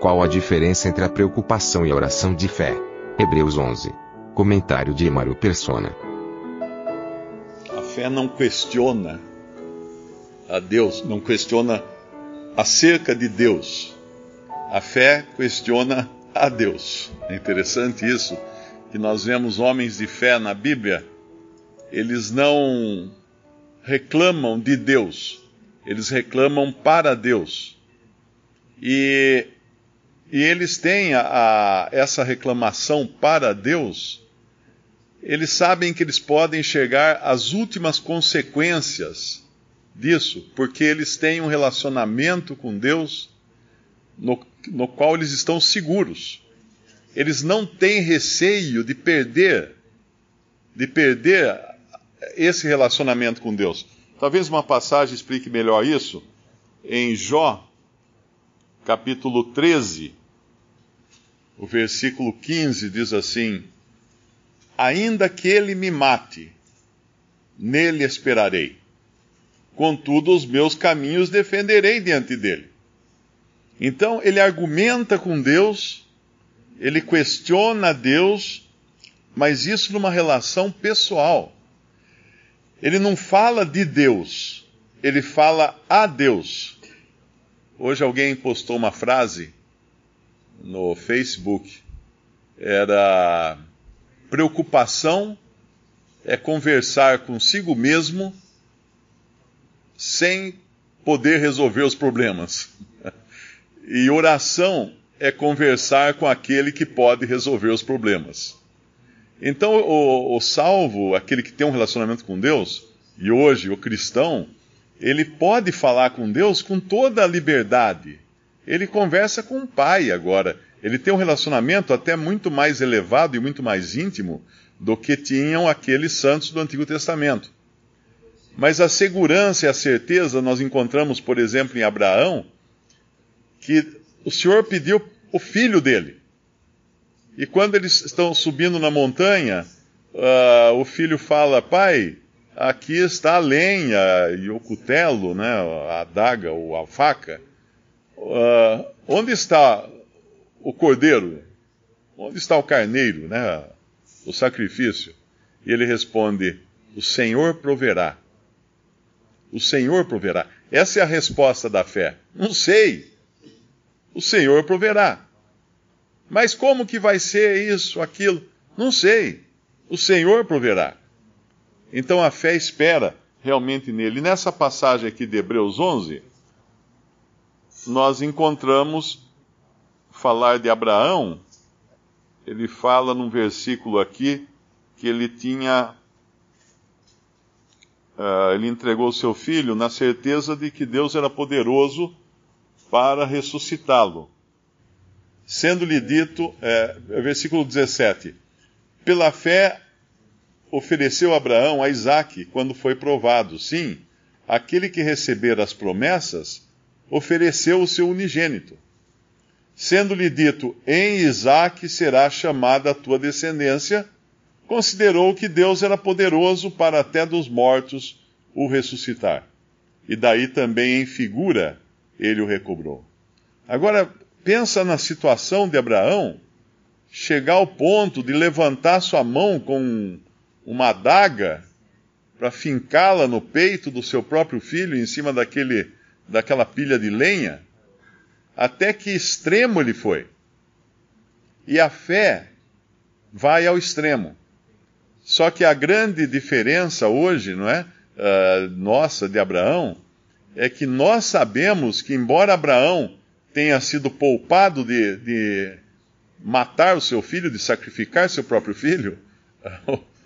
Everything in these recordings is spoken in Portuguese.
Qual a diferença entre a preocupação e a oração de fé? Hebreus 11. Comentário de Emaro Persona. A fé não questiona a Deus, não questiona acerca de Deus. A fé questiona a Deus. É interessante isso, que nós vemos homens de fé na Bíblia, eles não reclamam de Deus, eles reclamam para Deus. E, e eles têm a, a, essa reclamação para Deus, eles sabem que eles podem chegar às últimas consequências disso, porque eles têm um relacionamento com Deus no, no qual eles estão seguros. Eles não têm receio de perder, de perder esse relacionamento com Deus. Talvez uma passagem explique melhor isso. Em Jó, capítulo 13, o versículo 15 diz assim: Ainda que ele me mate, nele esperarei contudo os meus caminhos defenderei diante dele. Então ele argumenta com Deus, ele questiona Deus, mas isso numa relação pessoal. Ele não fala de Deus, ele fala a Deus. Hoje alguém postou uma frase no Facebook, era preocupação é conversar consigo mesmo sem poder resolver os problemas. E oração é conversar com aquele que pode resolver os problemas. Então, o, o, salvo, aquele que tem um relacionamento com Deus, e hoje o cristão, ele pode falar com Deus com toda a liberdade. Ele conversa com o Pai agora. Ele tem um relacionamento até muito mais elevado e muito mais íntimo do que tinham aqueles santos do Antigo Testamento. Mas a segurança e a certeza nós encontramos, por exemplo, em Abraão, que o Senhor pediu o filho dele. E quando eles estão subindo na montanha, uh, o filho fala: Pai, aqui está a lenha e o cutelo, né, a adaga ou a faca. Uh, onde está o cordeiro? Onde está o carneiro, né, o sacrifício? E ele responde: O Senhor proverá. O Senhor proverá. Essa é a resposta da fé. Não sei. O Senhor proverá. Mas como que vai ser isso, aquilo? Não sei. O Senhor proverá. Então a fé espera realmente nele. E nessa passagem aqui de Hebreus 11, nós encontramos falar de Abraão. Ele fala num versículo aqui que ele tinha uh, ele entregou seu filho na certeza de que Deus era poderoso para ressuscitá-lo. Sendo-lhe dito, é, versículo 17: Pela fé ofereceu Abraão a Isaque quando foi provado. Sim, aquele que receber as promessas ofereceu o seu unigênito. Sendo-lhe dito: Em Isaque será chamada a tua descendência considerou que Deus era poderoso para até dos mortos o ressuscitar. E daí também em figura ele o recobrou. Agora, pensa na situação de Abraão chegar ao ponto de levantar sua mão com uma adaga para fincá-la no peito do seu próprio filho em cima daquele, daquela pilha de lenha. Até que extremo ele foi. E a fé vai ao extremo. Só que a grande diferença hoje, não é? Uh, nossa, de Abraão, é que nós sabemos que, embora Abraão tenha sido poupado de, de matar o seu filho, de sacrificar seu próprio filho,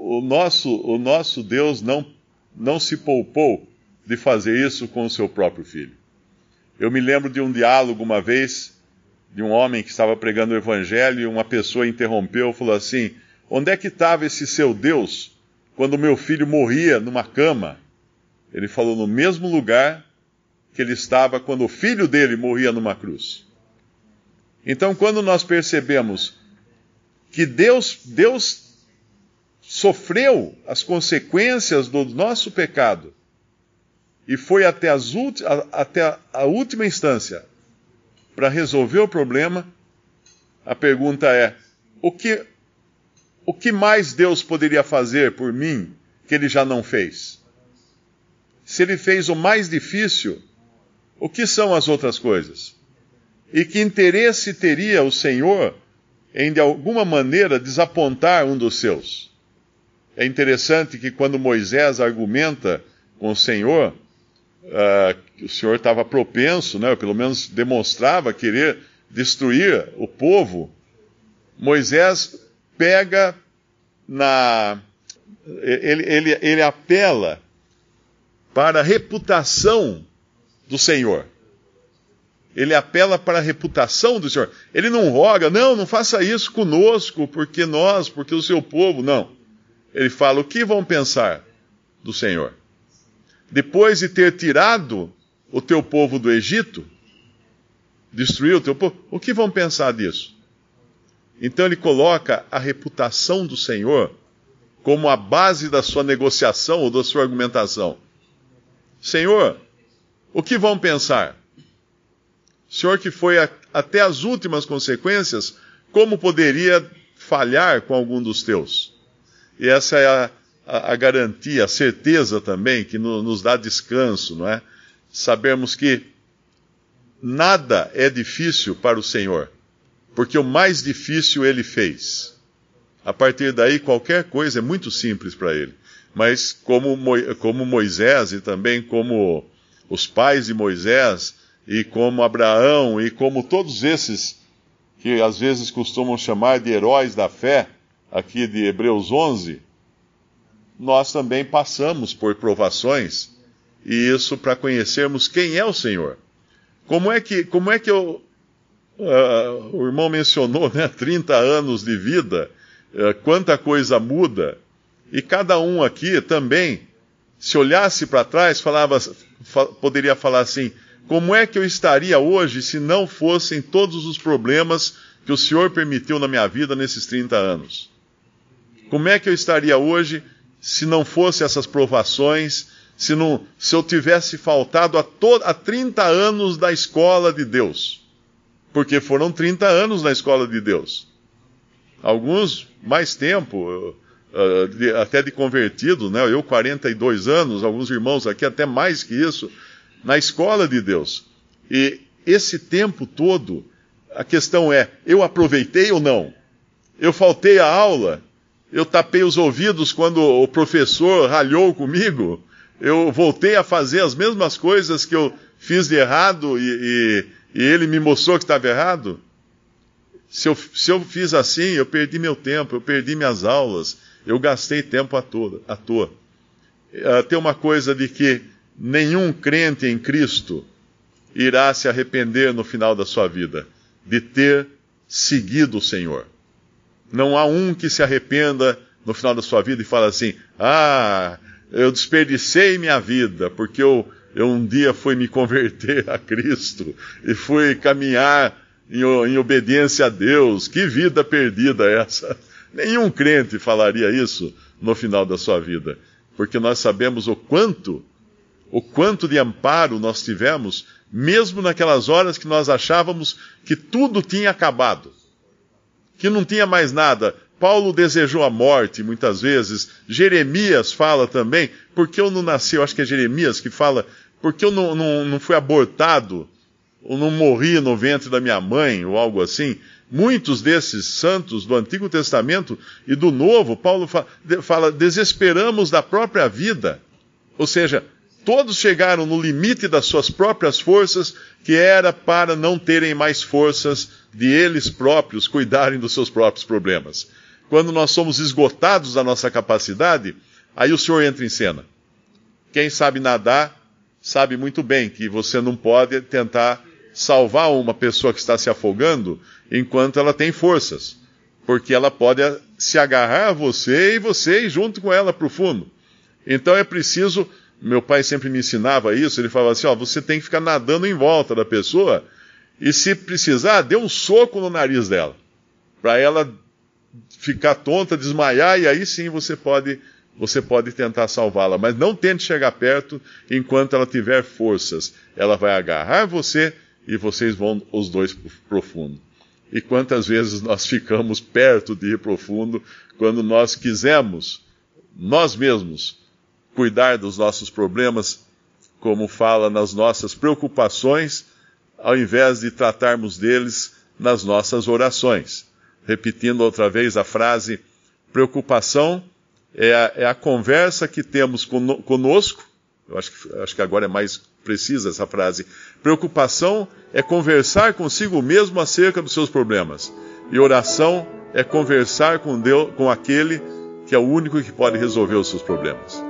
o, nosso, o nosso Deus não, não se poupou de fazer isso com o seu próprio filho. Eu me lembro de um diálogo uma vez de um homem que estava pregando o evangelho e uma pessoa interrompeu e falou assim: Onde é que estava esse seu Deus quando meu filho morria numa cama? Ele falou: No mesmo lugar que ele estava quando o filho dele morria numa cruz. Então, quando nós percebemos que Deus, Deus sofreu as consequências do nosso pecado e foi até, as até a última instância para resolver o problema, a pergunta é: o que, o que mais Deus poderia fazer por mim que ele já não fez? Se ele fez o mais difícil, o que são as outras coisas? E que interesse teria o Senhor em, de alguma maneira, desapontar um dos seus? É interessante que quando Moisés argumenta com o Senhor, uh, o Senhor estava propenso, né, ou pelo menos demonstrava querer destruir o povo, Moisés pega na. Ele, ele, ele apela para a reputação do Senhor. Ele apela para a reputação do Senhor. Ele não roga, não, não faça isso conosco, porque nós, porque o seu povo, não. Ele fala: o que vão pensar do Senhor? depois de ter tirado o teu povo do Egito, destruiu o teu povo, o que vão pensar disso? Então ele coloca a reputação do Senhor como a base da sua negociação ou da sua argumentação. Senhor, o que vão pensar? Senhor que foi a, até as últimas consequências, como poderia falhar com algum dos teus? E essa é a, a, a garantia, a certeza também que no, nos dá descanso, não é? Sabermos que nada é difícil para o Senhor, porque o mais difícil ele fez. A partir daí, qualquer coisa é muito simples para ele. Mas, como, como Moisés e também como os pais de Moisés, e como Abraão, e como todos esses que às vezes costumam chamar de heróis da fé, aqui de Hebreus 11, nós também passamos por provações, e isso para conhecermos quem é o Senhor. Como é que, como é que eu, uh, o irmão mencionou, né, 30 anos de vida, uh, quanta coisa muda, e cada um aqui também, se olhasse para trás, falava, fa poderia falar assim: como é que eu estaria hoje se não fossem todos os problemas que o Senhor permitiu na minha vida nesses 30 anos? Como é que eu estaria hoje se não fosse essas provações, se, não, se eu tivesse faltado a, to, a 30 anos da escola de Deus. Porque foram 30 anos na escola de Deus. Alguns mais tempo, de, até de convertido, né? eu 42 anos, alguns irmãos aqui até mais que isso, na escola de Deus. E esse tempo todo, a questão é: eu aproveitei ou não? Eu faltei a aula? Eu tapei os ouvidos quando o professor ralhou comigo. Eu voltei a fazer as mesmas coisas que eu fiz de errado e, e, e ele me mostrou que estava errado. Se eu, se eu fiz assim, eu perdi meu tempo, eu perdi minhas aulas, eu gastei tempo à toa. À toa. Uh, tem uma coisa de que nenhum crente em Cristo irá se arrepender no final da sua vida de ter seguido o Senhor. Não há um que se arrependa no final da sua vida e fale assim: Ah, eu desperdicei minha vida porque eu, eu um dia fui me converter a Cristo e fui caminhar em, em obediência a Deus. Que vida perdida é essa! Nenhum crente falaria isso no final da sua vida, porque nós sabemos o quanto, o quanto de amparo nós tivemos, mesmo naquelas horas que nós achávamos que tudo tinha acabado que não tinha mais nada. Paulo desejou a morte muitas vezes. Jeremias fala também, porque eu não nasci, eu acho que é Jeremias que fala, porque eu não, não, não fui abortado, ou não morri no ventre da minha mãe, ou algo assim. Muitos desses santos do Antigo Testamento e do Novo, Paulo fala, fala desesperamos da própria vida. Ou seja, todos chegaram no limite das suas próprias forças, que era para não terem mais forças de eles próprios cuidarem dos seus próprios problemas. Quando nós somos esgotados da nossa capacidade, aí o Senhor entra em cena. Quem sabe nadar, sabe muito bem que você não pode tentar salvar uma pessoa que está se afogando enquanto ela tem forças, porque ela pode se agarrar a você e você ir junto com ela para o fundo. Então é preciso, meu pai sempre me ensinava isso, ele falava assim, ó, você tem que ficar nadando em volta da pessoa e se precisar, dê um soco no nariz dela, para ela ficar tonta, desmaiar e aí sim você pode você pode tentar salvá-la, mas não tente chegar perto enquanto ela tiver forças. Ela vai agarrar você e vocês vão os dois profundo. E quantas vezes nós ficamos perto de ir profundo quando nós quisemos, nós mesmos, cuidar dos nossos problemas, como fala nas nossas preocupações, ao invés de tratarmos deles nas nossas orações. Repetindo outra vez a frase: preocupação é a, é a conversa que temos conosco. Eu acho que, acho que agora é mais precisa essa frase. Preocupação é conversar consigo mesmo acerca dos seus problemas. E oração é conversar com Deus, com aquele que é o único que pode resolver os seus problemas.